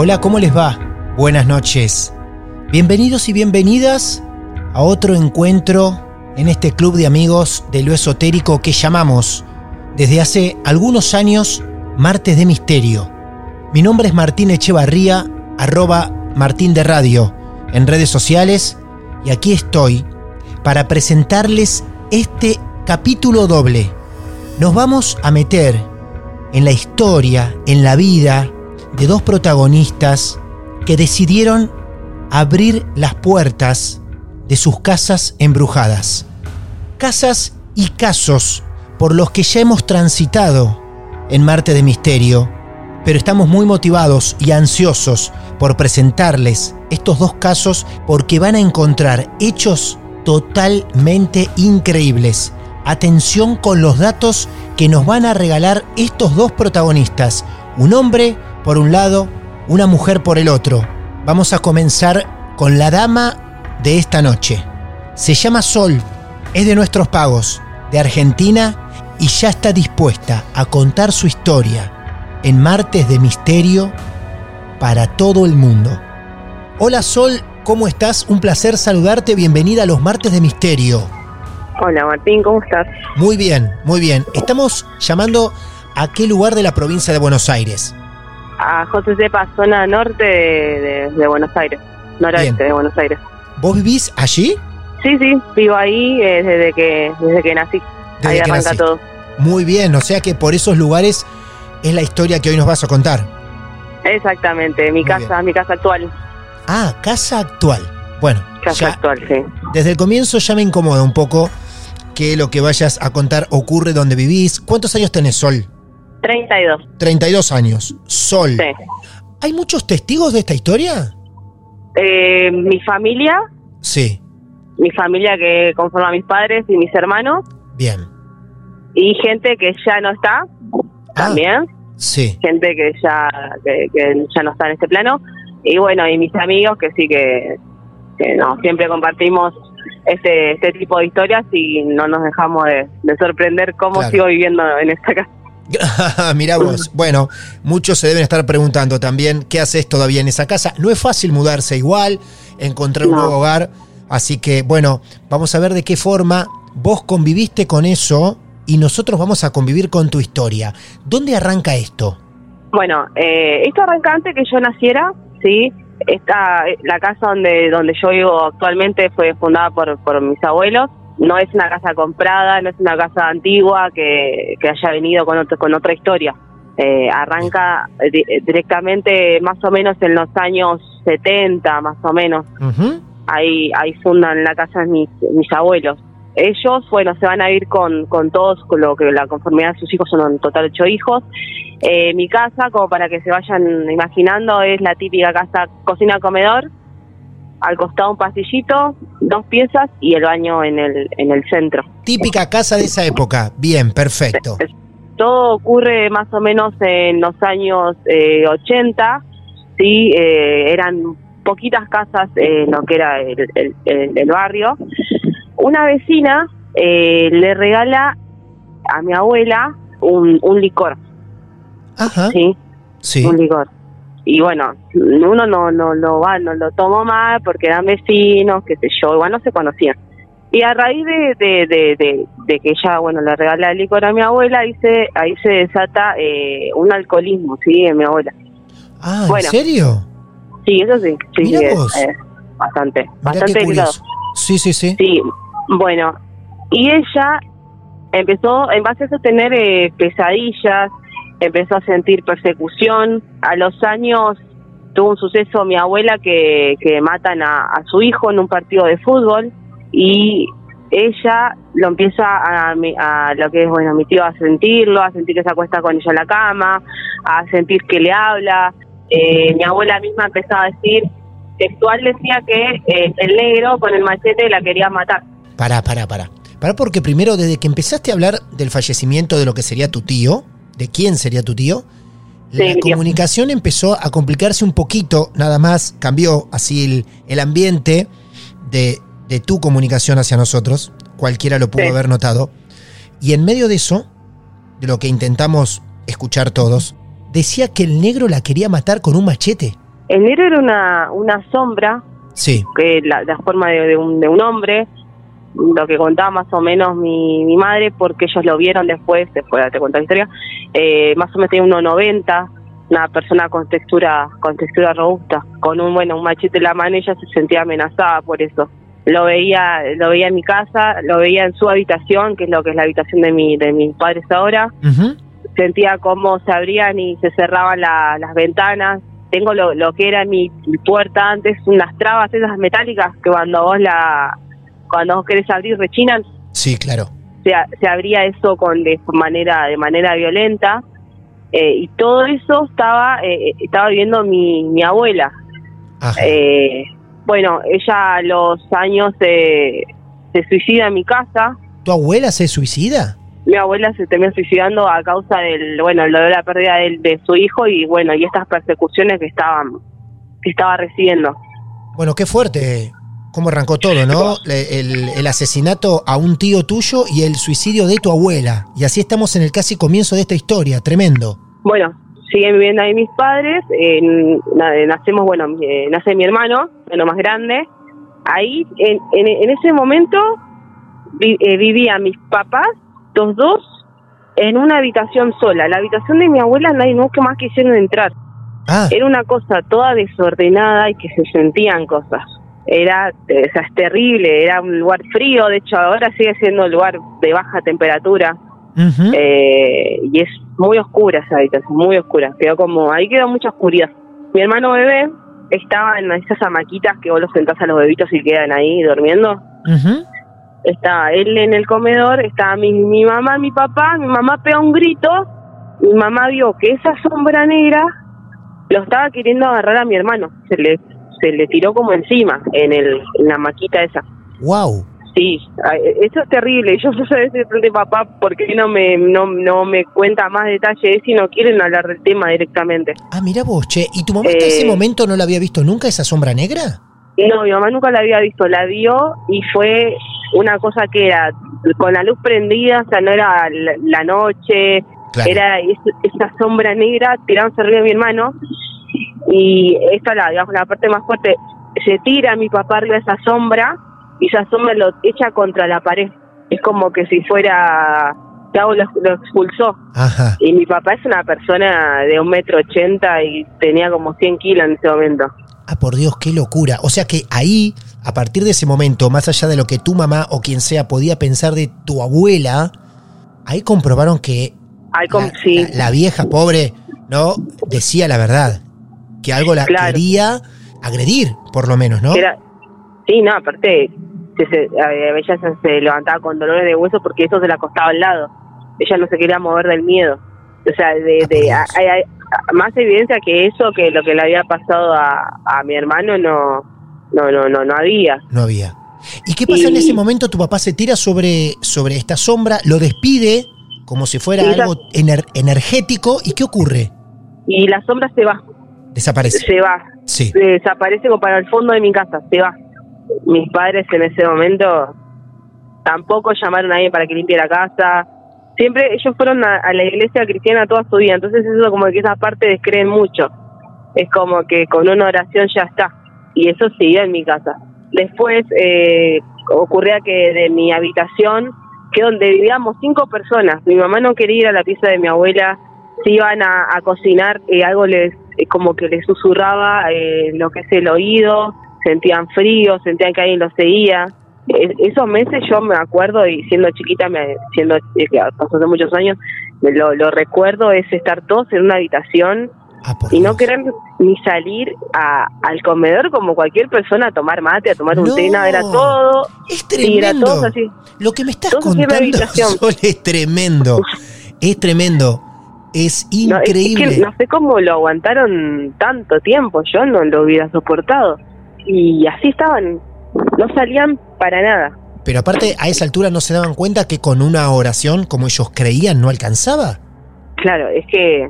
Hola, ¿cómo les va? Buenas noches. Bienvenidos y bienvenidas a otro encuentro en este club de amigos de lo esotérico que llamamos desde hace algunos años Martes de Misterio. Mi nombre es Martín Echevarría, arroba Martín de Radio, en redes sociales, y aquí estoy para presentarles este capítulo doble. Nos vamos a meter en la historia, en la vida, de dos protagonistas que decidieron abrir las puertas de sus casas embrujadas. Casas y casos por los que ya hemos transitado en Marte de Misterio, pero estamos muy motivados y ansiosos por presentarles estos dos casos porque van a encontrar hechos totalmente increíbles. Atención con los datos que nos van a regalar estos dos protagonistas, un hombre por un lado, una mujer por el otro. Vamos a comenzar con la dama de esta noche. Se llama Sol, es de nuestros pagos, de Argentina, y ya está dispuesta a contar su historia en Martes de Misterio para todo el mundo. Hola Sol, ¿cómo estás? Un placer saludarte, bienvenida a los Martes de Misterio. Hola Martín, ¿cómo estás? Muy bien, muy bien. Estamos llamando a qué lugar de la provincia de Buenos Aires a José Cepa, zona norte de, Buenos Aires, noroeste de Buenos Aires. ¿Vos vivís allí? Sí, sí, vivo ahí eh, desde que desde que nací. ahí arranca todo. Muy bien, o sea que por esos lugares es la historia que hoy nos vas a contar. Exactamente, mi casa, mi casa actual. Ah, casa actual. Bueno, casa actual, sí. Desde el comienzo ya me incomoda un poco que lo que vayas a contar ocurre donde vivís. ¿Cuántos años tenés, Sol? 32. 32 años. Sol. Sí. ¿Hay muchos testigos de esta historia? Eh, mi familia. Sí. Mi familia que conforma a mis padres y mis hermanos. Bien. Y gente que ya no está. Ah, también. Sí. Gente que ya, que, ya no está en este plano. Y bueno, y mis amigos que sí que, no, siempre compartimos este, este tipo de historias y no nos dejamos de, sorprender cómo sigo viviendo en esta casa. Mira vos. Bueno, muchos se deben estar preguntando también qué haces todavía en esa casa. No es fácil mudarse igual, encontrar un nuevo hogar. Así que, bueno, vamos a ver de qué forma vos conviviste con eso y nosotros vamos a convivir con tu historia. ¿Dónde arranca esto? Bueno, eh, esto arranca antes que yo naciera, ¿sí? Esta, la casa donde, donde yo vivo actualmente fue fundada por, por mis abuelos no es una casa comprada, no es una casa antigua que, haya venido con, otro, con otra historia. Eh, arranca directamente más o menos en los años 70, más o menos. ahí, ahí fundan la casa mis, mis abuelos. Ellos, bueno, se van a ir con, con todos, con lo que la conformidad de sus hijos son en total ocho hijos. Eh, mi casa, como para que se vayan imaginando, es la típica casa cocina-comedor, al costado un pasillito, dos piezas y el baño en el, en el centro. Típica casa de esa época, bien, perfecto. Todo ocurre más o menos en los años eh, 80, sí, eh, eran poquitas casas en lo que era el, el- barrio. Una vecina eh, le regala a mi abuela un, un licor, Ajá. ¿sí? Sí. un licor. Y bueno, uno no no no va, no lo tomó mal porque eran vecinos, qué sé yo, igual no se conocían. Y a raíz de, de, de, de, de que ella, bueno, le regala el licor a mi abuela, ahí se, ahí se desata eh, un alcoholismo, ¿sí? En mi abuela. Ah, ¿en Bueno. serio? Sí, eso sí, sí, Mira sí, es, vos. es bastante, Mirá bastante delicado. Sí, sí, sí. Sí, bueno, y ella empezó, en base a eso, a tener eh, pesadillas, empezó a sentir persecución. A los años tuvo un suceso mi abuela que, que matan a, a su hijo en un partido de fútbol y ella lo empieza a, a lo que es, bueno, mi tío a sentirlo, a sentir que se acuesta con ella en la cama, a sentir que le habla. Eh, mi abuela misma empezaba a decir, textual decía que eh, el negro con el machete la quería matar. Pará, pará, pará. Pará porque primero, desde que empezaste a hablar del fallecimiento de lo que sería tu tío, de quién sería tu tío, la comunicación empezó a complicarse un poquito, nada más cambió así el, el ambiente de, de tu comunicación hacia nosotros, cualquiera lo pudo Sí. haber notado, y en medio de eso, de lo que intentamos escuchar todos, decía que el negro la quería matar con un machete. El negro era una, una sombra, Sí, que la, la forma de, de un, de un hombre, lo que contaba más o menos mi, mi madre, porque ellos lo vieron después, después te cuento la historia, eh, más o menos tenía 1,90, una persona con textura con textura robusta, con un bueno un machete en la mano, ella se sentía amenazada por eso. Lo veía lo veía en mi casa, lo veía en su habitación, que es lo que es la habitación de mi de mis padres ahora, sentía cómo se abrían y se cerraban la- las ventanas. Tengo lo, lo que era mi, mi puerta antes, unas trabas esas metálicas que cuando vos la cuando vos querés abrir rechinan, sí, claro. se, se abría eso con de manera de manera violenta eh, y todo eso estaba eh, estaba viviendo mi, mi abuela. Ajá. Eh, bueno, ella a los años eh, se suicida en mi casa, ¿Tu abuela se suicida? mi abuela se terminó suicidando a causa del bueno de la pérdida de, de su hijo y bueno y estas persecuciones que estaban que estaba recibiendo Bueno, qué fuerte cómo arrancó todo, ¿no? El, el asesinato a un tío tuyo y el suicidio de tu abuela. Y así estamos en el casi comienzo de esta historia, tremendo. bueno siguen viviendo ahí mis padres eh, na- nacemos bueno eh, nace mi hermano bueno más grande ahí en, en, en ese momento vi- eh, vivían mis papás los dos en una habitación sola la habitación de mi abuela nadie nunca más quisieron entrar Ah, era una cosa toda desordenada y que se sentían cosas. Era, eh, o sea, es terrible, era un lugar frío, de hecho ahora sigue siendo un lugar de baja temperatura eh, y es muy oscura esa habitación, muy oscura. Quedó como, ahí quedó mucha oscuridad. Mi hermano bebé estaba en esas hamaquitas que vos los sentás a los bebitos y quedan ahí durmiendo. Estaba él en el comedor, estaba mi, mi mamá, mi papá, mi mamá pegó un grito, mi mamá vio que esa sombra negra lo estaba queriendo agarrar a mi hermano, se le se le tiró como encima en el en la maquita esa. Wow. Sí, eso es terrible. Yo a veces pregunté papá por qué no me no, no me cuenta más detalles y no quieren hablar del tema directamente. Ah, mira vos, che. ¿Y tu mamá hasta Eh. ese momento no la había visto nunca esa sombra negra? No, mi mamá nunca la había visto, la vio y fue una cosa que era con la luz prendida, o sea, no era la, la noche, Claro. era es- esa sombra negra tirándose arriba de mi hermano y esta la digamos la parte más fuerte se tira mi papá arriba esa sombra y esa sombra lo echa contra la pared es como que si fuera Gabo lo, lo expulsó Ajá. y mi papá es una persona de un metro ochenta y tenía como 100 kilos en ese momento Ah, por Dios, qué locura. O sea que ahí, a partir de ese momento, más allá de lo que tu mamá o quien sea podía pensar de tu abuela, ahí comprobaron que Ay, com- la, sí. la- la vieja pobre, ¿no? Decía la verdad. Que algo la Claro. quería agredir, por lo menos, ¿no? Era, sí, no, aparte, se, se- a- a ella se, se levantaba con dolores de hueso porque eso se la acostaba al lado. Ella no se quería mover del miedo. O sea, de, Ah, de Dios. hay- hay- más evidencia que eso, que lo que le había pasado a, a mi hermano, no, no, no, no, no había. No había. ¿Y qué pasa en ese momento? Tu papá se tira sobre, sobre esta sombra, lo despide como si fuera algo ener- energético. ¿Y qué ocurre? Y la sombra se va. Desaparece. se va, Sí. desaparece como para el fondo de mi casa, se va. Mis padres en ese momento tampoco llamaron a alguien para que limpie la casa. Siempre ellos fueron a, a la iglesia cristiana toda su vida, entonces eso como que esa parte descreen mucho. Es como que con una oración ya está. Y eso siguió en mi casa. Después eh, ocurría que de mi habitación, que donde vivíamos cinco personas, mi mamá no quería ir a la pieza de mi abuela, se iban a, a cocinar, y algo les eh, como que les susurraba eh, lo que es el oído, sentían frío, sentían que alguien los seguía. Es- esos meses yo me acuerdo y siendo chiquita, me, siendo eh, pasó hace muchos años, lo, lo recuerdo es estar todos en una habitación Ah, y no querer ni salir a, al comedor como cualquier persona a tomar mate, a tomar un No. té, nada, era todo, Es era tremendo. todo así. Lo que me estás contando. Sol, es tremendo. Es tremendo. Es No, es- increíble. Es que no sé cómo lo aguantaron tanto tiempo, yo no lo hubiera soportado. Y así estaban, no salían para nada. Pero aparte, a esa altura no se daban cuenta que con una oración, como ellos creían, no alcanzaba. Claro, es que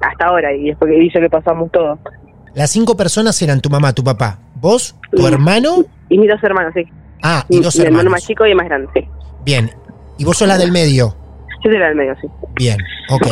hasta ahora, y después que dice que pasamos todo. Las cinco personas eran tu mamá, tu papá, vos, tu hermano. Y mis dos hermanos, sí. Ah, y dos mi hermano hermanos. más chico y el más grande, sí. Bien. Y vos sos la del medio. Yo la del medio, sí. Bien, ok.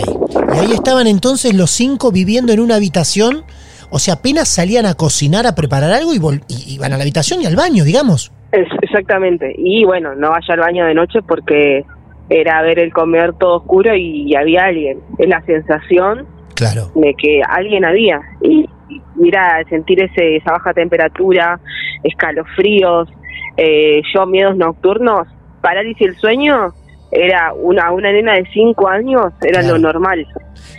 Y ahí estaban entonces los cinco viviendo en una habitación. O sea, apenas salían a cocinar, a preparar algo y, vol- y iban a la habitación y al baño, digamos. Es- exactamente. Y bueno, no vaya al baño de noche porque era ver el comedor todo oscuro y, había alguien. Es la sensación Claro. de que alguien había. Y, y mira, sentir ese, esa baja temperatura, escalofríos, eh, yo miedos nocturnos, parálisis del sueño, era una, una nena de 5 años, era Claro. lo normal.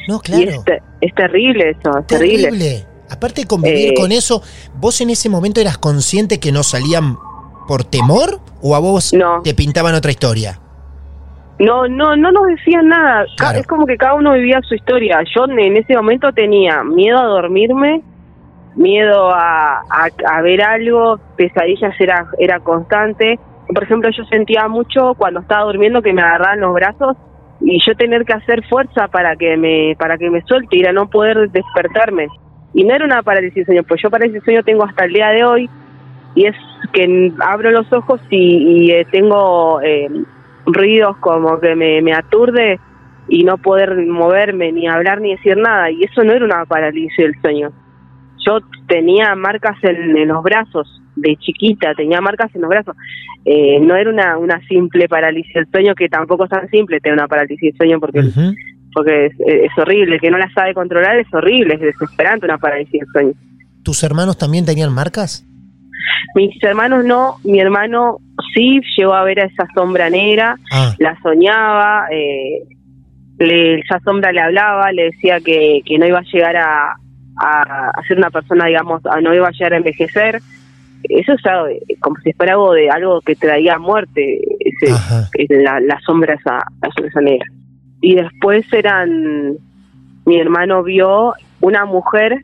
No, Y claro. es, te- es terrible eso, es terrible. Terrible. Aparte de convivir Eh. con eso, ¿vos en ese momento eras consciente que no salían por temor o a vos No. te pintaban otra historia? No, no, no nos decían nada. Claro. Es como que cada uno vivía su historia. Yo en ese momento tenía miedo a dormirme, miedo a, a, a ver algo, pesadillas era, era constante. Por ejemplo, yo sentía mucho cuando estaba durmiendo que me agarraban los brazos y yo tener que hacer fuerza para que me para que me suelte y a no poder despertarme. Y no era una parálisis de sueño, pues yo parálisis de sueño tengo hasta el día de hoy y es que abro los ojos y, y, eh, tengo eh, ruidos como que me, me aturde y no poder moverme, ni hablar, ni decir nada. Y eso no era una parálisis del sueño. Yo tenía marcas en, en los brazos, de chiquita, tenía marcas en los brazos. Eh, no era una, una simple parálisis del sueño, que tampoco es tan simple tener una parálisis del sueño, porque, porque es, es horrible. El que no la sabe controlar es horrible, es desesperante una parálisis del sueño. ¿Tus hermanos también tenían marcas? Mis hermanos no, mi hermano sí llegó a ver a esa sombra negra, Ah, la soñaba, eh, le, esa sombra le hablaba, le decía que, que no iba a llegar a, a, a ser una persona, digamos, a- no iba a llegar a envejecer. Eso es algo, como si fuera algo de algo que traía muerte, ese, la, la sombra esa, la sombra esa negra. Y después eran, mi hermano vio una mujer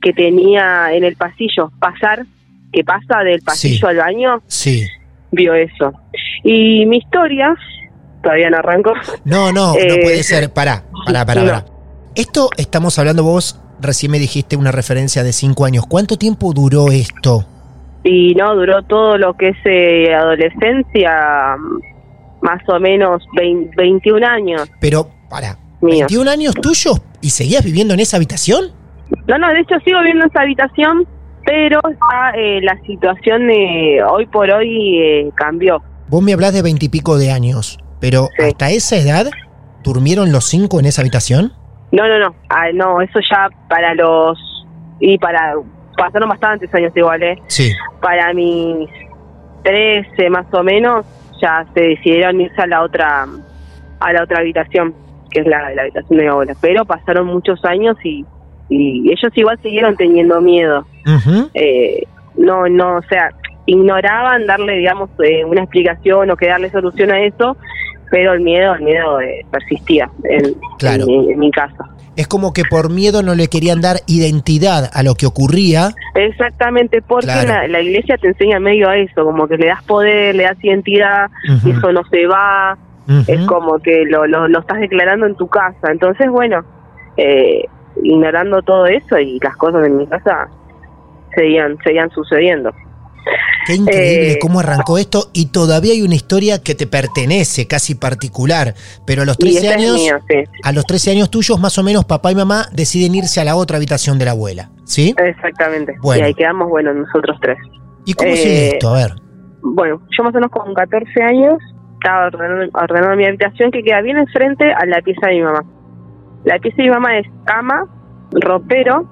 que tenía en el pasillo pasar, que pasa del pasillo Sí. al baño, Sí. vio eso. Y mi historia, todavía no arranco, No, no, no Eh, puede ser. Pará, pará, pará, no. pará. Esto estamos hablando vos, recién me dijiste una referencia de cinco años. ¿Cuánto tiempo duró esto? y no duró todo lo que es eh, adolescencia, más o menos 20 21 años. Pero, pará, Mío. ¿21 años tuyos y seguías viviendo en esa habitación? No, no, de hecho sigo viendo esa habitación, pero ya, eh, la situación eh, hoy por hoy eh, cambió. Vos me hablás de veintipico de años, pero Sí. hasta esa edad, ¿durmieron los cinco en esa habitación? No, no, no, ah, no, eso ya para los... Y para... Pasaron bastantes años igual, ¿eh? Sí. Para mis 13 más o menos, ya se decidieron irse a la otra a la otra habitación, que es la, la habitación de mi abuela. Pero pasaron muchos años y, y ellos igual siguieron teniendo miedo. Ujú. eh, no, no, o sea, ignoraban darle, digamos, eh, una explicación o que darle solución a eso, pero el miedo, el miedo eh, persistía en, Claro. en mi- en mi casa. Es como que por miedo no le querían dar identidad a lo que ocurría. Exactamente, porque Claro. la, la iglesia te enseña medio a eso, como que le das poder, le das identidad, y eso no se va, es como que lo, lo, lo estás declarando en tu casa. Entonces, bueno, eh, ignorando todo eso y las cosas en mi casa seguían, seguían sucediendo. Qué increíble Eh, cómo arrancó esto y todavía hay una historia que te pertenece, casi particular, pero a los Y 13 esa es años, sí. a los 13 años tuyos más o menos papá y mamá deciden irse a la otra habitación de la abuela, ¿sí? Exactamente. Bueno. Y ahí quedamos, bueno, nosotros tres. ¿Y cómo eh, sigue esto? A ver. Bueno, yo más o menos con 14 años estaba ordenando, ordenando mi habitación que queda bien enfrente a la pieza de mi mamá. La pieza de mi mamá es cama, ropero,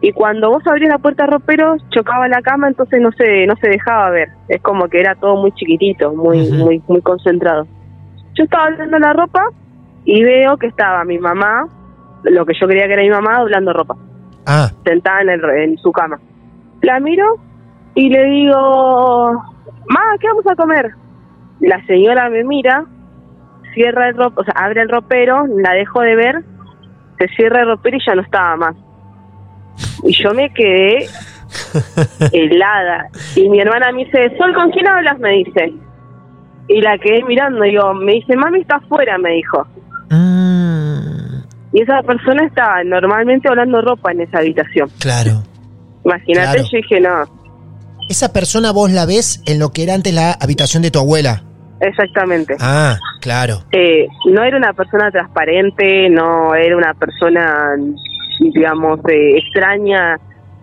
y cuando vos abrías la puerta de ropero chocaba la cama, entonces no se no se dejaba ver. Es como que era todo muy chiquitito, muy muy muy concentrado. Yo estaba doblando la ropa y veo que estaba mi mamá, lo que yo creía que era mi mamá, doblando ropa Ah, sentada en, el- en su cama. La miro y le digo, Ma, ¿qué vamos a comer? La señora me mira, cierra el ropero, o sea, abre el ropero, la dejo de ver, se cierra el ropero y ya no estaba más. Y yo me quedé helada. Y mi hermana me dice, Sol, ¿con quién hablas? Me dice. Y la quedé mirando, digo, me dice, mami está afuera, me dijo. mm, Y esa persona estaba normalmente hablando ropa en esa habitación. claro. Imagínate, Claro. yo dije, no, Esa persona vos la ves en lo que era antes la habitación de tu abuela. exactamente. Ah, claro. Eh, no era una persona transparente, no era una persona, digamos, eh, extraña.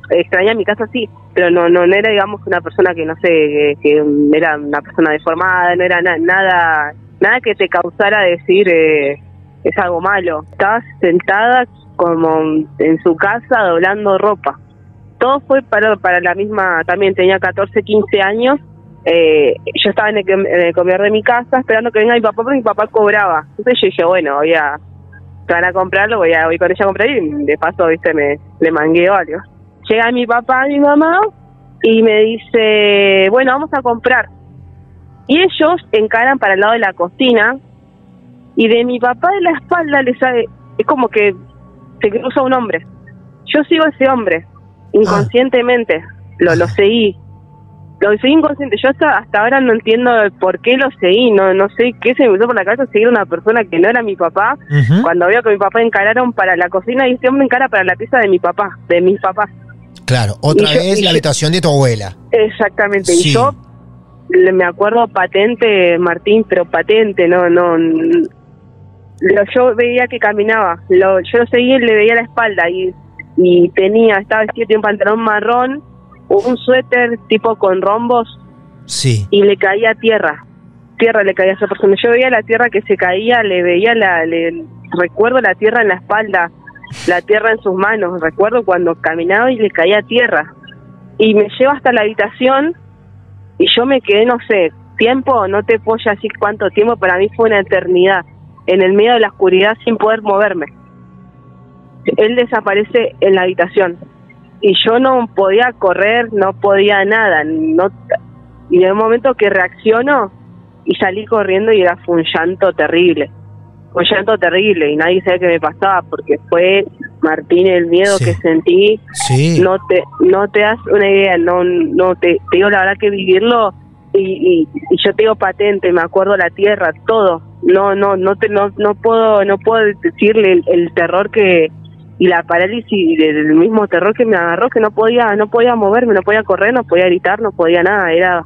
Extraña mi casa sí, pero no, no, era, digamos, una persona que, no sé, que, era una persona deformada, no era na- nada nada que te causara decir eh, es algo malo. Estaba sentada como en su casa doblando ropa. Todo fue para, para la misma, también tenía 14, 15 años eh, yo estaba en el, en el comedor de mi casa esperando que venga mi papá porque mi papá cobraba. Entonces yo dije, bueno, voy van a comprarlo, voy a voy con ella a comprar y de paso, viste, me le mangueo algo. Llega mi papá y mi mamá y me dice, bueno, vamos a comprar. Y ellos encaran para el lado de la cocina y de mi papá de la espalda le sale, es como que se cruza un hombre. Yo sigo a ese hombre, inconscientemente, lo, lo seguí. Lo seguí inconsciente. Yo hasta, hasta ahora no entiendo por qué lo seguí, no no sé qué se me puso por la cabeza seguir a una persona que no era mi papá. Cuando veo que mi papá encararon para la cocina y este hombre encara para la pieza de mi papá, de mis papás. Claro, otra Y vez la habitación de tu abuela. Exactamente. Sí. Y yo me acuerdo patente, Martín, pero patente, no, no. lo- yo veía que caminaba, lo, yo lo seguía y le veía la espalda y, y tenía, estaba vestido, tenía un pantalón marrón, un suéter tipo con rombos Sí. y le caía tierra. Tierra le caía a esa persona. Yo veía la tierra que se caía, le veía la, le, recuerdo la tierra en la espalda, la tierra en sus manos. Recuerdo cuando caminaba y le caía tierra. Y me lleva hasta la habitación y yo me quedé, no sé, tiempo, no te puedo decir cuánto tiempo, para mí fue una eternidad, en el medio de la oscuridad sin poder moverme. Él desaparece en la habitación y yo no podía correr, no podía nada, no y en un momento que reacciono y salí corriendo y era fue un llanto terrible, un llanto terrible y nadie sabía qué me pasaba porque fue Martín el miedo Sí. que sentí, Sí. no te no te das una idea, no no te, te digo la verdad que vivirlo y, y, y yo te digo patente, me acuerdo la tierra, todo, no no no te no, no puedo no puedo decirle el, el terror que y la parálisis del mismo terror que me agarró que no podía no podía moverme, no podía correr, no podía gritar, no podía nada, era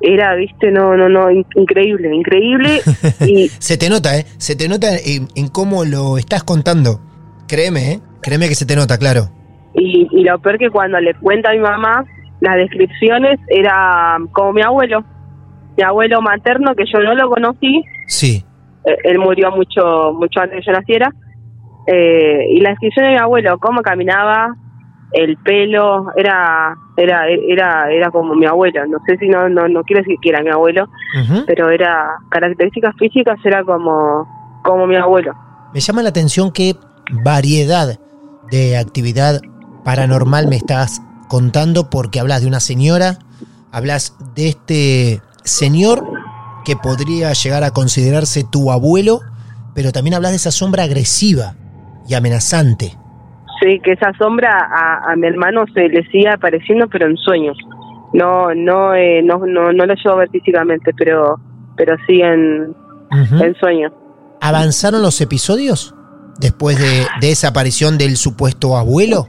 era, viste, no no no in- increíble, increíble y Se te nota, ¿eh? Se te nota en, en cómo lo estás contando. Créeme, ¿eh? Créeme que se te nota, claro. Y, y lo peor que cuando le cuenta a mi mamá, las descripciones era como mi abuelo, mi abuelo materno, que yo no lo conocí, Sí. eh, él murió mucho mucho antes de que yo naciera, eh, y la descripción de mi abuelo, cómo caminaba, el pelo, era era era era como mi abuelo, no sé si no no, no quiero decir que era mi abuelo, pero era características físicas era como como mi abuelo. Me llama la atención qué variedad de actividad paranormal me estás contando porque hablas de una señora, hablas de este señor que podría llegar a considerarse tu abuelo, pero también hablas de esa sombra agresiva y amenazante. Sí, que esa sombra a, a mi hermano se le sigue apareciendo, pero en sueños. No, no, eh, no, no, no lo llevo a ver físicamente, pero, pero sí en, Ujú. en sueños. ¿Avanzaron los episodios después de, de esa aparición del supuesto abuelo?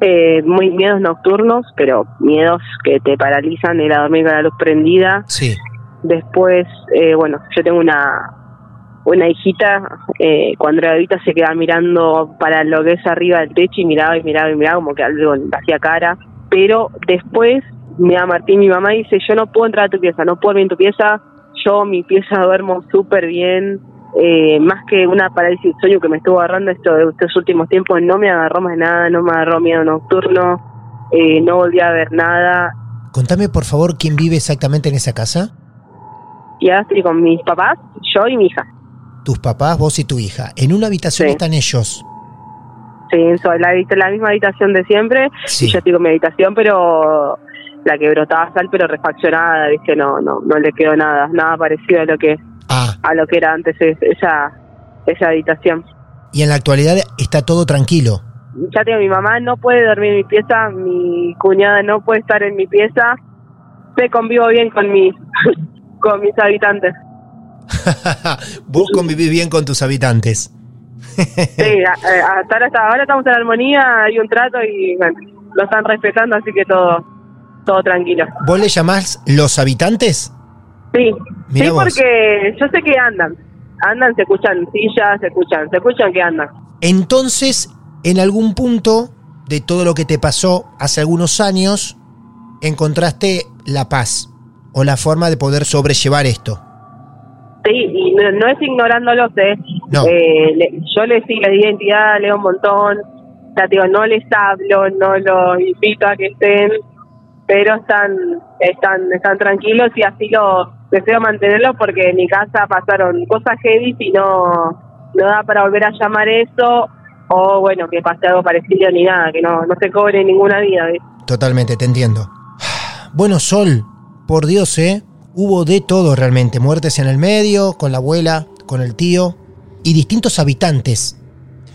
Eh, muy miedos nocturnos, pero miedos que te paralizan, a dormir con la luz prendida. Sí. Después, eh, bueno, yo tengo una una hijita, eh, cuando era bebita se quedaba mirando para lo que es arriba del techo y miraba y miraba y miraba como que algo le hacía cara. Pero después, me da Martín, mi mamá dice, yo no puedo entrar a tu pieza, no puedo dormir en tu pieza, yo mi pieza duermo súper bien, eh, más que una parálisis de sueño que me estuvo agarrando esto de estos últimos tiempos, no me agarró más nada, no me agarró miedo nocturno, eh, no volví a ver nada. Contame por favor quién vive exactamente en esa casa. Y ahora estoy con mis papás, yo y mi hija. Tus papás, vos y tu hija. En una habitación Sí. están ellos. Sí, en la, misma habitación de siempre, Sí. y yo con mi habitación, pero la que brotaba sal, pero refaccionada, ¿viste? No, no, no le quedó nada, nada parecido a lo que Ah, a lo que era antes es- esa esa habitación. y en la actualidad está todo tranquilo. ya tengo mi mamá no puede dormir en mi pieza, mi cuñada no puede estar en mi pieza, me convivo bien con mis con mis habitantes. vos convivís bien con tus habitantes. Sí, a- hasta ahora, hasta ahora estamos en armonía, hay un trato y bueno, lo están respetando, así que todo todo tranquilo. ¿Vos le llamás los habitantes? Sí, Mirá sí vos. porque yo sé que andan, andan, se escuchan sillas, se escuchan, se escuchan que andan. Entonces, en algún punto de todo lo que te pasó hace algunos años, encontraste la paz o la forma de poder sobrellevar esto. Sí, y no, no es ignorándolos, ¿eh? No. Eh, le- yo les sí les di identidad, leo un montón, ya digo, no les hablo, no los invito a que estén, pero están, están, están tranquilos y así lo deseo mantenerlos porque en mi casa pasaron cosas heavy y no, no da para volver a llamar eso, o bueno, que pase algo parecido ni nada, que no, no se cobre ninguna vida, ¿ves? Totalmente, te entiendo. Bueno, Sol, por Dios, ¿eh? Hubo de todo realmente. Muertes en el medio, con la abuela, con el tío, y distintos habitantes,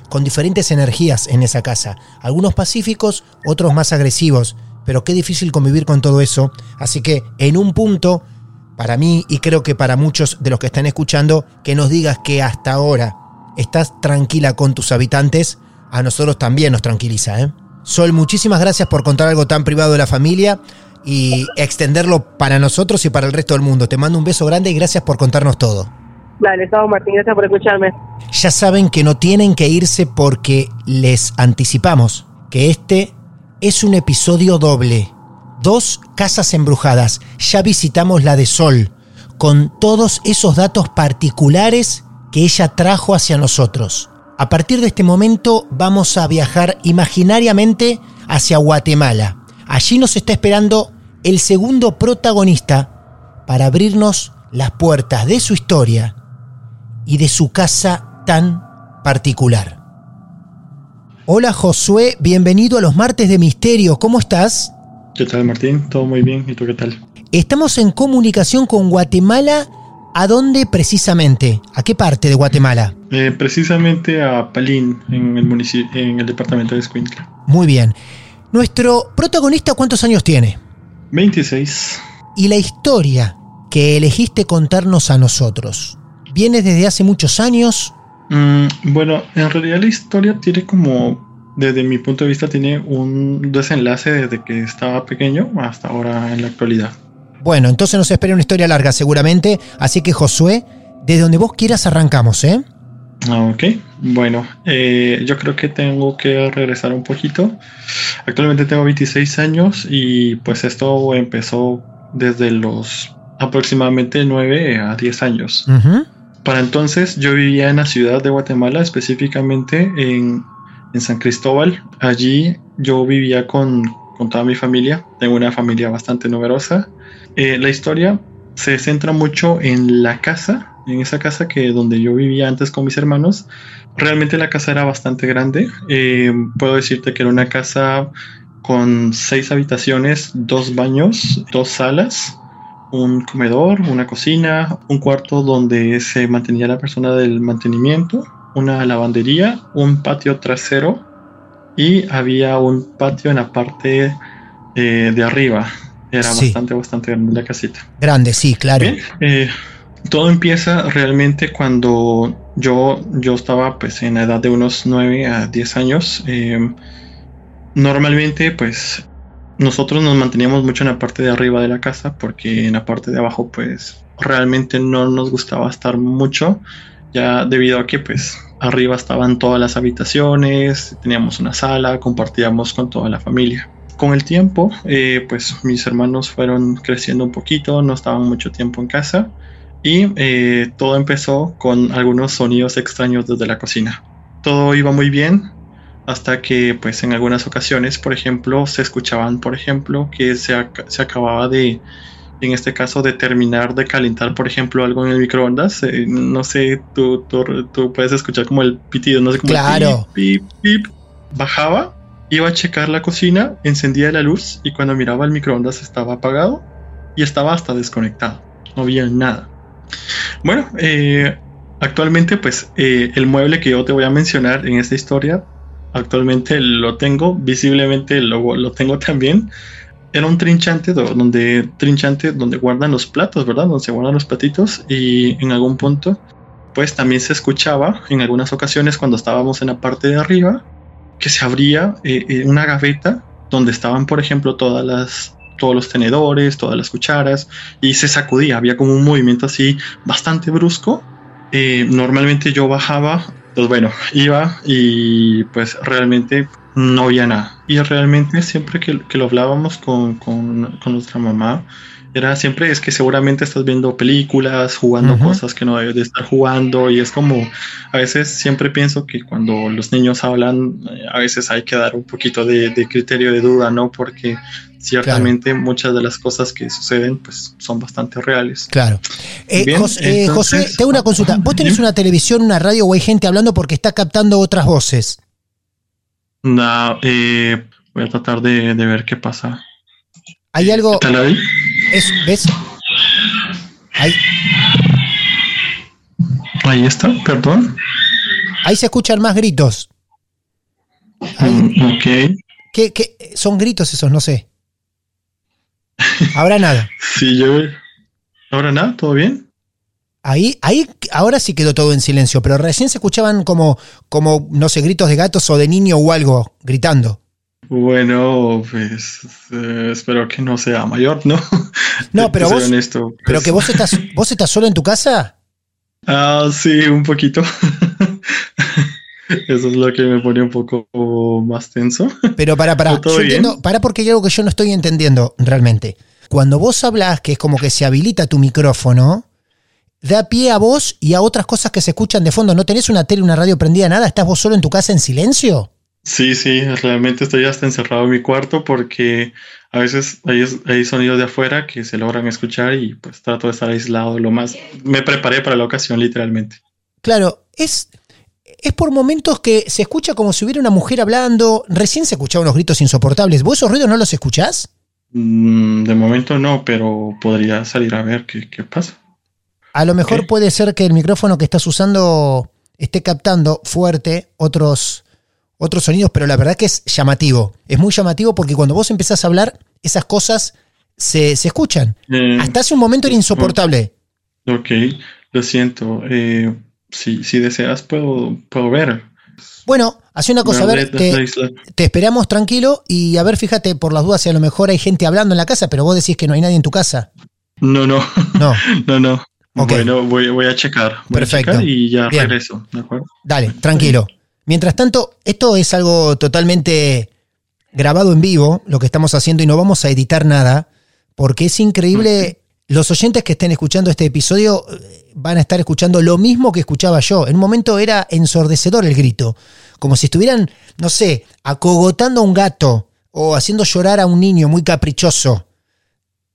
con diferentes energías en esa casa. Algunos pacíficos, otros más agresivos. Pero qué difícil convivir con todo eso. Así que en un punto, para mí y creo que para muchos de los que están escuchando, que nos digas que hasta ahora estás tranquila con tus habitantes, a nosotros también nos tranquiliza, ¿eh? Sol, muchísimas gracias por contar algo tan privado de la familia y extenderlo para nosotros y para el resto del mundo. Te mando un beso grande y gracias por contarnos todo. Dale, Sao Martín, gracias por escucharme. Ya saben que no tienen que irse porque les anticipamos que este es un episodio doble. Dos casas embrujadas. Ya visitamos la de Sol, con todos esos datos particulares que ella trajo hacia nosotros. A partir de este momento vamos a viajar imaginariamente hacia Guatemala. Allí nos está esperando el segundo protagonista para abrirnos las puertas de su historia y de su casa tan particular. Hola Josué, bienvenido a los martes de misterio, ¿cómo estás? ¿Qué tal, Martín? Todo muy bien. ¿Y tú qué tal? Estamos en comunicación con Guatemala. ¿A dónde precisamente? ¿A qué parte de Guatemala? Eh, precisamente a Palín, en el, en el departamento de Escuintla. Muy bien. Nuestro protagonista, ¿cuántos años tiene? 26. Y la historia que elegiste contarnos a nosotros. ¿Viene desde hace muchos años? Mm, bueno, en realidad la historia tiene como, desde mi punto de vista, tiene un desenlace desde que estaba pequeño hasta ahora en la actualidad. Bueno, entonces nos espera una historia larga seguramente. Así que Josué, desde donde vos quieras arrancamos, ¿eh? Ah, Ok, bueno, eh, yo creo que tengo que regresar un poquito. Actualmente tengo 26 años y pues esto empezó desde los aproximadamente 9 a 10 años. Para entonces yo vivía en la ciudad de Guatemala, específicamente en, en San Cristóbal. Allí yo vivía con, con toda mi familia. Tengo una familia bastante numerosa. Eh, la historia se centra mucho en la casa, en esa casa que donde yo vivía antes con mis hermanos. Realmente la casa era bastante grande. Eh, puedo decirte que era una casa con seis habitaciones, dos baños, dos salas, un comedor, una cocina, un cuarto donde se mantenía la persona del mantenimiento, una lavandería, un patio trasero y había un patio en la parte eh, de arriba. Era Sí. bastante, bastante grande la casita. Grande, sí, claro. Bien, eh, todo empieza realmente cuando yo, yo estaba pues en la edad de unos 9 a 10 años. Em, normalmente pues nosotros nos manteníamos mucho en la parte de arriba de la casa porque en la parte de abajo pues realmente no nos gustaba estar mucho ya debido a que pues arriba estaban todas las habitaciones, teníamos una sala, compartíamos con toda la familia. Con el tiempo, eh, pues mis hermanos fueron creciendo un poquito, no estaban mucho tiempo en casa y eh, todo empezó con algunos sonidos extraños desde la cocina. Todo iba muy bien hasta que pues en algunas ocasiones, por ejemplo, se escuchaban, por ejemplo, que se, se acababa de en este caso de terminar de calentar, por ejemplo, algo en el microondas, eh, no sé, tú, tú, puedes escuchar como el pitido, no sé cómo. Claro. Pip, pip, Bajaba, iba a checar la cocina, encendía la luz y cuando miraba el microondas estaba apagado y estaba hasta desconectado, no había nada. Bueno, eh, actualmente pues eh, el mueble que yo te voy a mencionar en esta historia, actualmente lo tengo, visiblemente lo, lo tengo también era un trinchante donde trinchante donde guardan los platos, ¿verdad? Donde se guardan los platitos y en algún punto pues también se escuchaba en algunas ocasiones cuando estábamos en la parte de arriba que se abría eh, eh, una gaveta donde estaban por ejemplo todas las todos los tenedores, todas las cucharas y se sacudía, había como un movimiento así bastante brusco. Eh, normalmente yo bajaba, pues bueno, iba y pues realmente no había nada. Y realmente siempre que, lo hablábamos con, con, nuestra mamá, era siempre es que seguramente estás viendo películas, jugando cosas que no debes de estar jugando y es como, a veces siempre pienso que cuando los niños hablan, eh, a veces hay que dar un poquito de, criterio de duda, ¿no? Porque ciertamente muchas de las cosas que suceden pues son bastante reales. Claro. Eh, eh, José, tengo una consulta. ¿Vos tenés una televisión, una radio o hay gente hablando porque está captando otras voces? No, eh, voy a tratar de, ver qué pasa. Hay algo. ahí? ¿Ves? Ahí. Ahí está, perdón. Ahí se escuchan más gritos. Mm, ok. ¿Qué, ¿Qué, son gritos esos? No sé. Ahora nada. sí, yo. Ahora nada, ¿todo bien? Ahí, ahí, ahora sí quedó todo en silencio, pero recién se escuchaban como, como, no sé, gritos de gatos o de niño o algo gritando. Bueno, pues eh, espero que no sea mayor, ¿no? No, pero vos, pero que vos estás, vos estás solo en tu casa. Ah, sí, un poquito. Eso es lo que me pone un poco más tenso. Pero para, para, yo entiendo, para porque hay algo que yo no estoy entendiendo realmente. Cuando vos hablas, que es como que se habilita tu micrófono, da pie a vos y a otras cosas que se escuchan de fondo. ¿No tenés una tele, una radio prendida, nada? ¿Estás vos solo en tu casa en silencio? Sí, sí, realmente estoy hasta encerrado en mi cuarto porque a veces hay, hay, sonidos de afuera que se logran escuchar y pues trato de estar aislado lo más. Me preparé para la ocasión, literalmente. Claro, es, es por momentos que se escucha como si hubiera una mujer hablando. Recién se escuchaban unos gritos insoportables. ¿Vos esos ruidos no los escuchás? Mm, de momento no, pero podría salir a ver qué, qué pasa. A lo mejor puede ser que el micrófono que estás usando esté captando fuerte otros, otros sonidos, pero la verdad que es llamativo. Es muy llamativo porque cuando vos empezás a hablar, esas cosas se, escuchan. Eh, Hasta hace un momento era insoportable. Ok, lo siento. Eh, si, deseas, puedo, puedo ver. Bueno, hace una cosa, a ver, te, te, esperamos tranquilo y a ver, fíjate por las dudas si a lo mejor hay gente hablando en la casa, pero vos decís que no hay nadie en tu casa. No, no. No. no, no. Bueno, voy, a checar. Perfecto. y ya regreso, ¿de acuerdo? Dale, tranquilo. Mientras tanto, esto es algo totalmente grabado en vivo, lo que estamos haciendo, y no vamos a editar nada, porque es increíble. Los oyentes que estén escuchando este episodio eh, van a estar escuchando lo mismo que escuchaba yo. En un momento era ensordecedor el grito, como si estuvieran, no sé, acogotando a un gato o haciendo llorar a un niño muy caprichoso.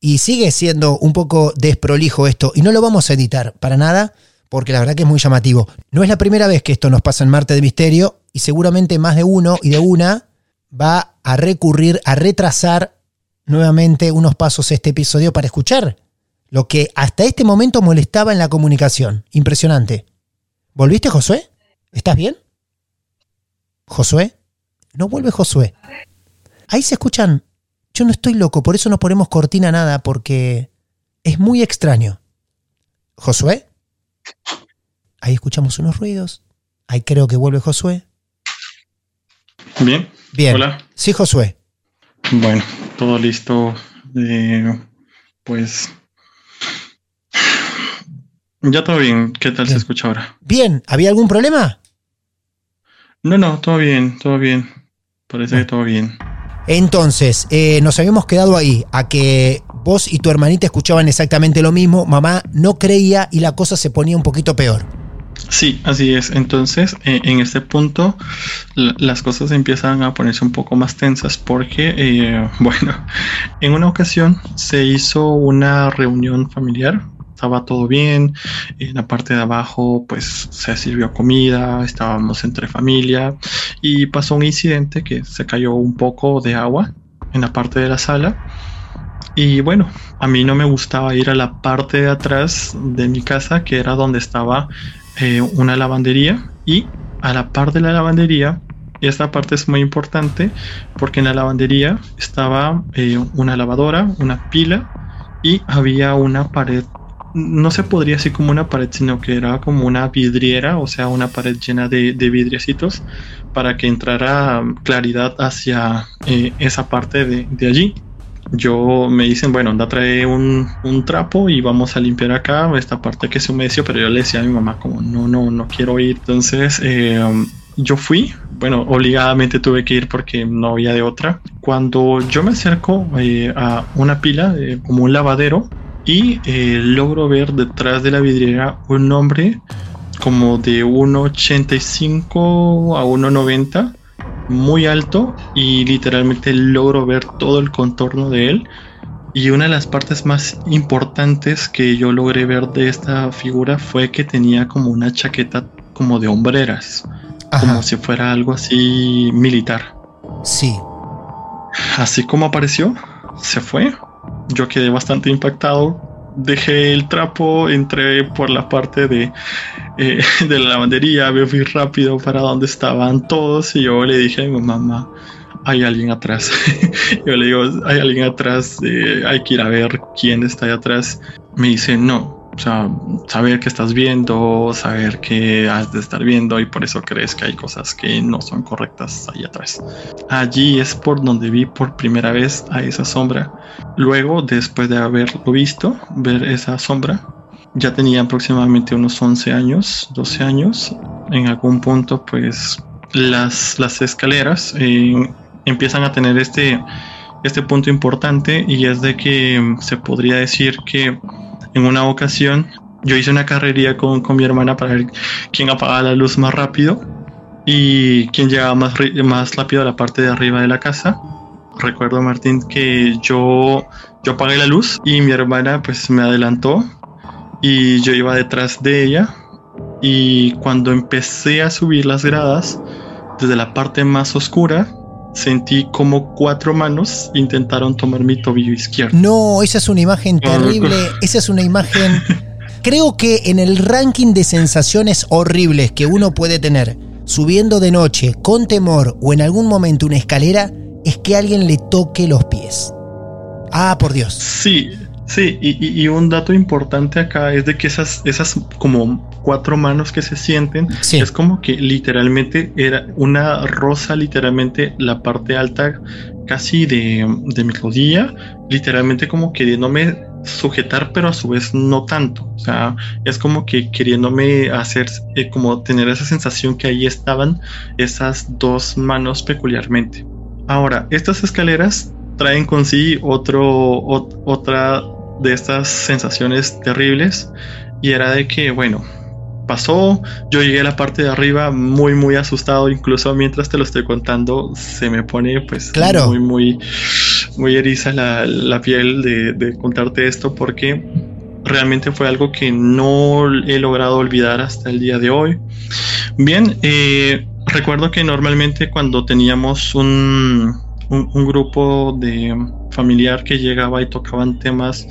Y sigue siendo un poco desprolijo esto, y no lo vamos a editar para nada, porque la verdad que es muy llamativo. No es la primera vez que esto nos pasa en Marte de Misterio, y seguramente más de uno y de una va a recurrir a retrasar nuevamente unos pasos este episodio para escuchar lo que hasta este momento molestaba en la comunicación. Impresionante. ¿Volviste, Josué? ¿Estás bien? ¿Josué? No vuelve Josué. Ahí se escuchan yo no estoy loco, por eso no ponemos cortina nada, porque es muy extraño. ¿Josué? Ahí escuchamos unos ruidos. Ahí creo que vuelve Josué. Bien. Bien. Hola. Sí, Josué. Bueno, todo listo. Eh, pues. Ya todo bien. ¿Qué tal se escucha ahora? Bien, ¿había algún problema? No, no, todo bien, todo bien. Parece Bueno. que todo bien. Entonces, eh, nos habíamos quedado ahí, a que vos y tu hermanita escuchaban exactamente lo mismo, mamá no creía y la cosa se ponía un poquito peor. Sí, así es. Entonces, eh, en este punto, la- las cosas empiezan a ponerse un poco más tensas porque, eh, bueno, en una ocasión se hizo una reunión familiar. Estaba todo bien. En la parte de abajo, pues se sirvió comida. Estábamos entre familia. Y pasó un incidente que se cayó un poco de agua en la parte de la sala. Y bueno, a mí no me gustaba ir a la parte de atrás de mi casa, que era donde estaba eh, una lavandería y a la par de la lavandería, y esta parte es muy importante porque en la lavandería estaba eh, una lavadora, una pila y había una pared, no se podría decir como una pared, sino que era como una vidriera, o sea, una pared llena de, de vidriecitos para que entrara claridad hacia eh, esa parte de, de allí yo me dicen, bueno, anda, trae un, un trapo y vamos a limpiar acá esta parte que se humedeció, pero yo le decía a mi mamá como, no, no, no quiero ir. Entonces, eh, yo fui, bueno, obligadamente tuve que ir porque no había de otra. Cuando yo me acerco eh, a una pila, eh, como un lavadero, y eh, logro ver detrás de la vidriera un hombre como de 1,85 a 1,90 muy alto y literalmente logro ver todo el contorno de él. Y una de las partes más importantes que yo logré ver de esta figura fue que tenía como una chaqueta como de hombreras, Ajá, como si fuera algo así militar. sí. Así como apareció, se fue. Yo quedé bastante impactado. Dejé el trapo, entré por la parte de, eh, de la lavandería, me fui rápido para donde estaban todos y yo le dije a mi mamá, hay alguien atrás. yo le digo, hay alguien atrás, eh, hay que ir a ver quién está ahí atrás. Me dice, no, saber que estás viendo, saber que has de estar viendo y por eso crees que hay cosas que no son correctas ahí atrás. Allí es por donde vi por primera vez a esa sombra. Luego, después de haberlo visto, ver esa sombra, ya tenía aproximadamente unos 11 años, 12 años. En algún punto, pues las, las escaleras eh, empiezan a tener este, este punto importante y es de que se podría decir que en una ocasión yo hice una carrería con, con mi hermana para ver quién apagaba la luz más rápido y quién llegaba más, más rápido a la parte de arriba de la casa. Recuerdo, Martín, que yo, yo apagué la luz y mi hermana pues me adelantó y yo iba detrás de ella y cuando empecé a subir las gradas desde la parte más oscura sentí como cuatro manos intentaron tomar mi tobillo izquierdo. No, esa es una imagen terrible, esa es una imagen... Creo que en el ranking de sensaciones horribles que uno puede tener subiendo de noche con temor o en algún momento una escalera es que alguien le toque los pies. Ah, por Dios. Sí, sí, y, y- y un dato importante acá es de que esas, esas como cuatro manos que se sienten, Sí. es como que literalmente era una rosa, literalmente la parte alta casi de, de mi rodilla, literalmente como queriéndome sujetar, pero a su vez no tanto. O sea, es como que queriéndome hacer, eh, como tener esa sensación que ahí estaban esas dos manos peculiarmente. Ahora, estas escaleras traen con sí otro, ot- otra de estas sensaciones terribles y era de que, bueno, pasó, yo llegué a la parte de arriba muy, muy asustado, incluso mientras te lo estoy contando, se me pone pues Claro. muy, muy, muy eriza la, la piel de, de contarte esto porque realmente fue algo que no he logrado olvidar hasta el día de hoy. Bien, eh, recuerdo que normalmente cuando teníamos un, un, un grupo de familiar que llegaba y tocaban temas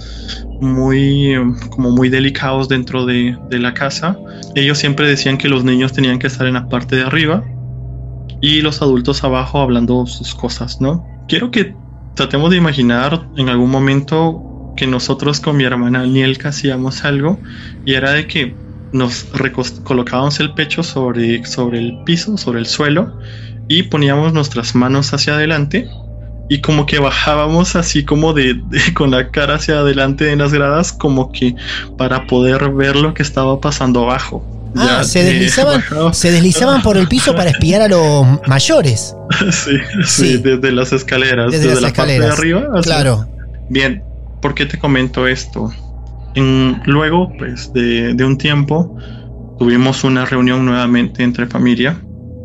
muy como muy delicados dentro de, de la casa, ellos siempre decían que los niños tenían que estar en la parte de arriba y los adultos abajo hablando sus cosas, ¿no? Quiero que tratemos de imaginar en algún momento que nosotros con mi hermana Nielka hacíamos algo y era de que nos colocábamos el pecho sobre, sobre el piso, sobre el suelo, y poníamos nuestras manos hacia adelante y como que bajábamos así como de, con la cara hacia adelante en las gradas como que para poder ver lo que estaba pasando abajo. Ah, se deslizaban, se deslizaban por el piso para espiar a los mayores. Sí, sí, desde las escaleras, desde, la parte de arriba. Claro. Bien, ¿por qué te comento esto? luego, pues, de, de un tiempo, tuvimos una reunión nuevamente entre familia.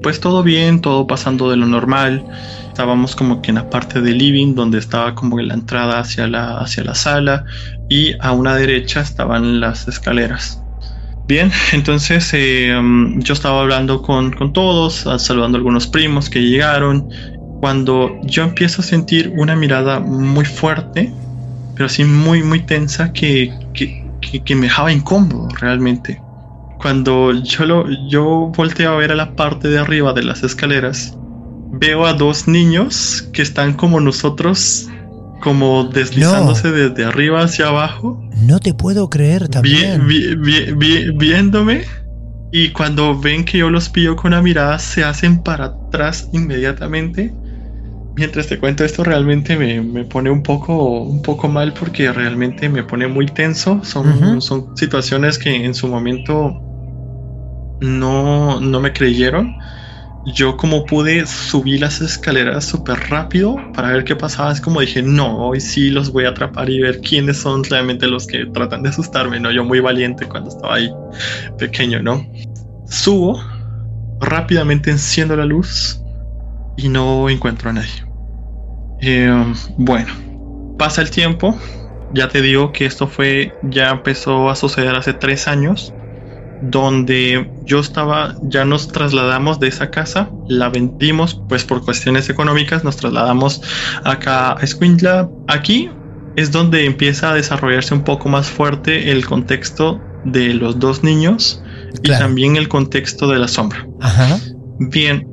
Pues todo bien, todo pasando de lo normal. Estábamos como que en la parte del living, donde estaba como la entrada hacia la, hacia la sala, y a una derecha estaban las escaleras. Bien, entonces eh, um, yo estaba hablando con, con todos, saludando a algunos primos que llegaron, cuando yo empiezo a sentir una mirada muy fuerte pero así muy, muy tensa que, que, me dejaba incómodo realmente. Cuando yo, lo, yo volteo a ver a la parte de arriba de las escaleras, veo a dos niños que están como nosotros, como deslizándose desde arriba hacia abajo. No te puedo creer también. viéndome. Y cuando ven que yo los pillo con la mirada, se hacen para atrás inmediatamente mientras te cuento esto realmente me, pone un poco, un poco mal porque realmente me pone muy tenso. Son, son situaciones que en su momento no, no me creyeron. Yo como pude subir las escaleras súper rápido para ver qué pasaba. Es como dije, no, hoy sí los voy a atrapar y ver quiénes son realmente los que tratan de asustarme. No, yo muy valiente cuando estaba ahí pequeño, ¿no? Subo, rápidamente enciendo la luz y no encuentro a nadie. Eh, bueno, pasa el tiempo. Ya te digo que esto fue, ya empezó a suceder hace tres años, donde yo estaba, ya nos trasladamos de esa casa, la vendimos, pues por cuestiones económicas, nos trasladamos acá a Escuintla. Aquí es donde empieza a desarrollarse un poco más fuerte el contexto de los dos niños y también el contexto de la sombra. Bien,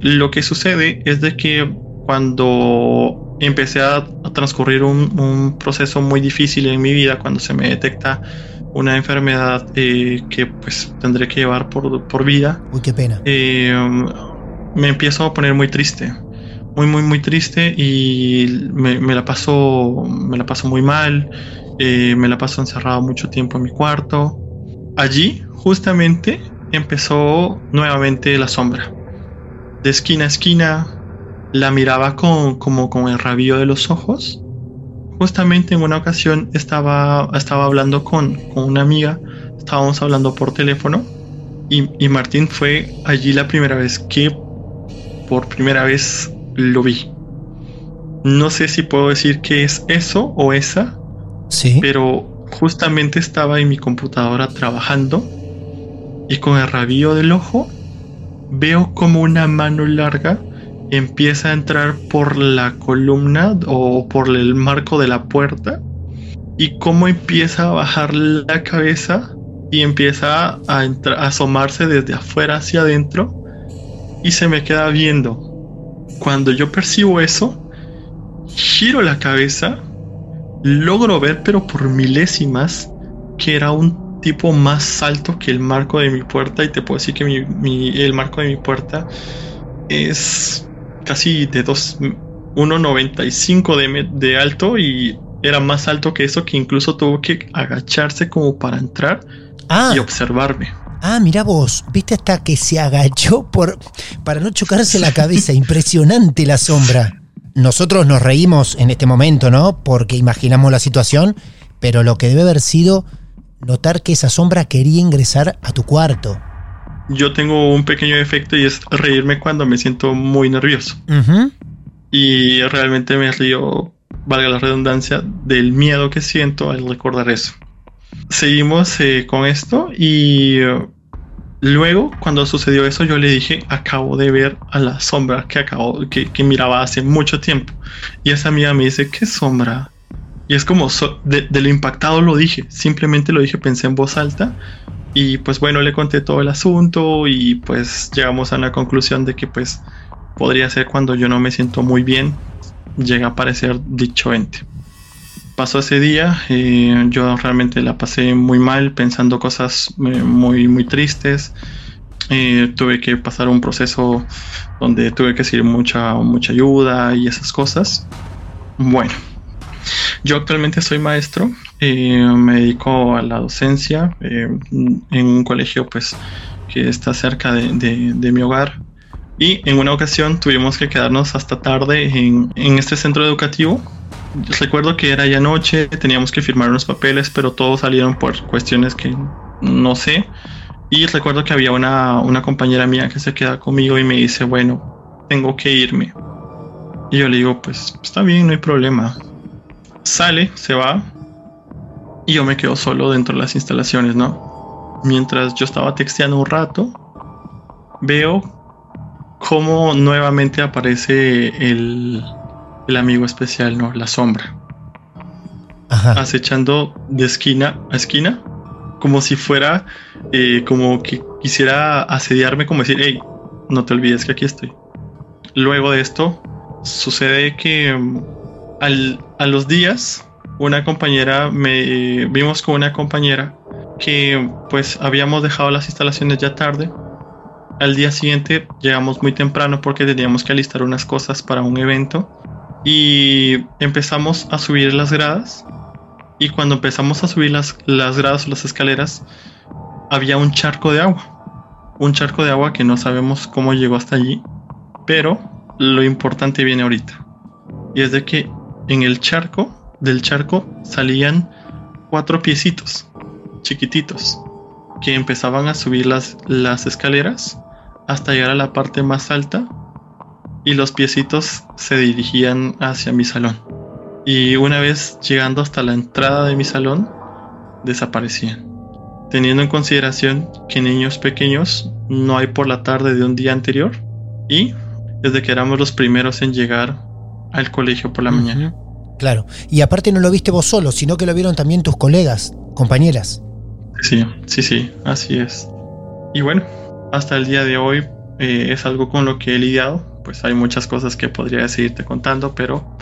lo que sucede es de que cuando empecé a, transcurrir un, proceso muy difícil en mi vida, cuando se me detecta una enfermedad eh, que pues tendré que llevar por, por vida. Uy, qué pena. Eh, me empiezo a poner muy triste. Muy, muy, muy triste y me, la paso me la paso muy mal. Eh, me la paso encerrado mucho tiempo en mi cuarto. Allí, justamente, empezó nuevamente la sombra. De esquina a esquina, la miraba con, como con el rabillo de los ojos. Justamente en una ocasión estaba, estaba hablando con, una amiga, estábamos hablando por teléfono y, y, Martín fue allí la primera vez que por primera vez lo vi. No sé si puedo decir que es eso o esa, sí. pero justamente estaba en mi computadora trabajando y con el rabillo del ojo veo como una mano larga empieza a entrar por la columna o por el marco de la puerta y cómo empieza a bajar la cabeza y empieza a, asomarse desde afuera hacia adentro y se me queda viendo. Cuando yo percibo eso, giro la cabeza, logro ver pero por milésimas que era un tipo más alto que el marco de mi puerta y te puedo decir que el marco de mi puerta es casi de 1,95 de, de alto y era más alto que eso que incluso tuvo que agacharse como para entrar ah. y observarme. Ah, mira vos, viste hasta que se agachó por para no chocarse la cabeza. Impresionante la sombra. Nosotros nos reímos en este momento, ¿no? Porque imaginamos la situación, pero lo que debe haber sido notar que esa sombra quería ingresar a tu cuarto yo tengo un pequeño efecto y es reírme cuando me siento muy nervioso. Y realmente me río, valga la redundancia, del miedo que siento al recordar eso. Seguimos eh, con esto y uh, luego cuando sucedió eso yo le dije, acabo de ver a la sombra que, acabo, que, miraba hace mucho tiempo. Y esa amiga me dice, ¿qué sombra? Y es como de, de, lo impactado lo dije, simplemente lo dije, pensé en voz alta y pues bueno, le conté todo el asunto y pues llegamos a la conclusión de que pues podría ser cuando yo no me siento muy bien, llega a aparecer dicho ente. pasó ese día, eh, yo realmente la pasé muy mal, pensando cosas eh, muy, muy tristes. Eh, tuve que pasar un proceso donde tuve que decir mucha, mucha ayuda y esas cosas. Bueno, yo actualmente soy maestro, me dedico a la docencia en un colegio pues que está cerca de, mi hogar. Y en una ocasión tuvimos que quedarnos hasta tarde en, en este centro educativo recuerdo que era ya noche, teníamos que firmar unos papeles, pero todos salieron por cuestiones que no sé. Y recuerdo que había una, una compañera mía que se queda conmigo y me dice, bueno, tengo que irme. Y yo le digo, pues está bien, no hay problema. Sale, se va. Y yo me quedo solo dentro de las instalaciones, ¿no? Mientras yo estaba texteando un rato, veo cómo nuevamente aparece el, el amigo especial, ¿no? La sombra. Acechando de esquina a esquina, como si fuera, eh, como que quisiera asediarme, como decir, hey, no te olvides que aquí estoy. Luego de esto, sucede que mm, a los días, una compañera, me vimos con una compañera que pues habíamos dejado las instalaciones ya tarde. Al día siguiente llegamos muy temprano porque teníamos que alistar unas cosas para un evento y empezamos a subir las gradas. Y cuando empezamos a subir las, las gradas o las escaleras, había un charco de agua. Un charco de agua que no sabemos cómo llegó hasta allí. Pero lo importante viene ahorita. Y es de que en el charco, del charco, salían cuatro piecitos chiquititos que empezaban a subir las, escaleras hasta llegar a la parte más alta y los piecitos se dirigían hacia mi salón. Y una vez llegando hasta la entrada de mi salón, desaparecían. Teniendo en consideración que niños pequeños no hay por la tarde de un día anterior y desde que éramos los primeros en llegar al colegio por la mañana. Claro, y aparte no lo viste vos solo, sino que lo vieron también tus colegas, compañeras. Sí, sí, sí, así es. Y bueno, hasta el día de hoy eh, es algo con lo que he lidiado pues hay muchas cosas que podría seguirte contando, pero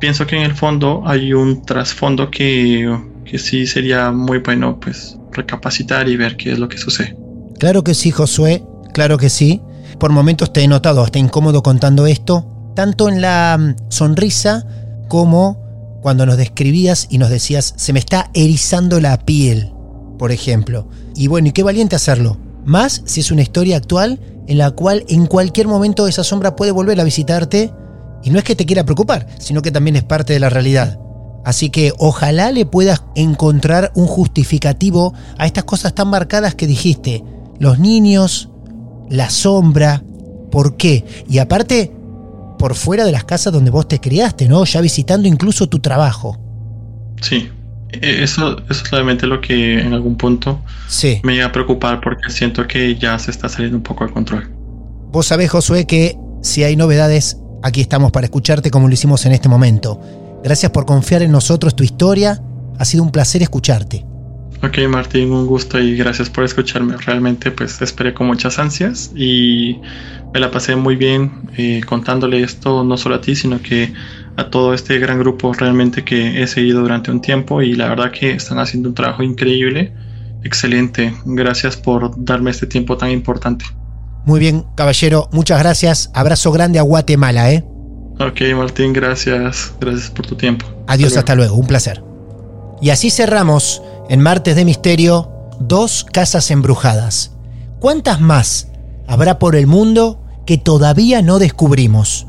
pienso que en el fondo hay un trasfondo que, que sí sería muy bueno pues recapacitar y ver qué es lo que sucede. Claro que sí, Josué, claro que sí. Por momentos te he notado hasta incómodo contando esto, tanto en la mm, sonrisa como cuando nos describías y nos decías, se me está erizando la piel, por ejemplo. Y bueno, y qué valiente hacerlo. Más si es una historia actual en la cual en cualquier momento esa sombra puede volver a visitarte y no es que te quiera preocupar, sino que también es parte de la realidad. Así que ojalá le puedas encontrar un justificativo a estas cosas tan marcadas que dijiste. Los niños, la sombra, ¿por qué? Y aparte, por fuera de las casas donde vos te criaste, ¿no? Ya visitando incluso tu trabajo. Sí, e, eso, es realmente lo que en algún punto me iba a preocupar porque siento que ya se está saliendo un poco al control. Vos sabés, Josué, que si hay novedades, aquí estamos para escucharte como lo hicimos en este momento. Gracias por confiar en nosotros, tu historia. Ha sido un placer escucharte. Ok, Martín, un gusto y gracias por escucharme. Realmente, pues esperé con muchas ansias y me la pasé muy bien eh, contándole esto no solo a ti, sino que a todo este gran grupo realmente que he seguido durante un tiempo y la verdad que están haciendo un trabajo increíble. Excelente. Gracias por darme este tiempo tan importante. Muy bien, caballero. Muchas gracias. Abrazo grande a Guatemala, ¿eh? Ok, Martín, gracias. Gracias por tu tiempo. Adiós, hasta luego. Un placer. Y así cerramos en Martes de Misterio dos casas embrujadas. ¿Cuántas más habrá por el mundo que todavía no descubrimos?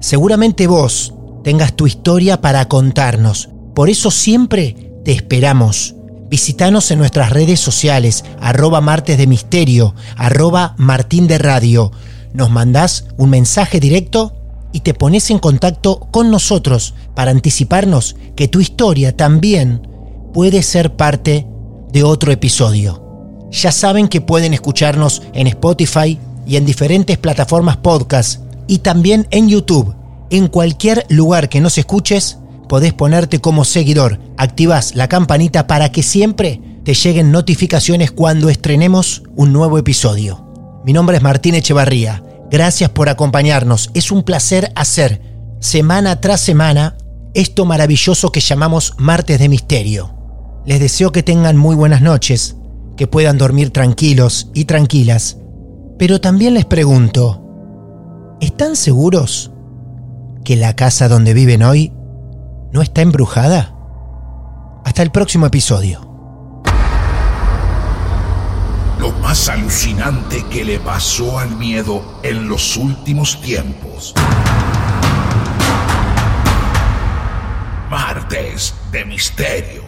Seguramente vos tengas tu historia para contarnos. Por eso siempre te esperamos. Visítanos en nuestras redes sociales, arroba martes de misterio, arroba martín de radio. Nos mandás un mensaje directo y te pones en contacto con nosotros para anticiparnos que tu historia también puede ser parte de otro episodio. Ya saben que pueden escucharnos en Spotify y en diferentes plataformas podcast y también en YouTube en cualquier lugar que nos escuches, podés ponerte como seguidor. Activas la campanita para que siempre te lleguen notificaciones cuando estrenemos un nuevo episodio. Mi nombre es Martín Echevarría. Gracias por acompañarnos. Es un placer hacer semana tras semana esto maravilloso que llamamos martes de misterio. Les deseo que tengan muy buenas noches, que puedan dormir tranquilos y tranquilas, pero también les pregunto, ¿están seguros que la casa donde viven hoy no está embrujada? Hasta el próximo episodio. Lo más alucinante que le pasó al miedo en los últimos tiempos. Martes de Misterio.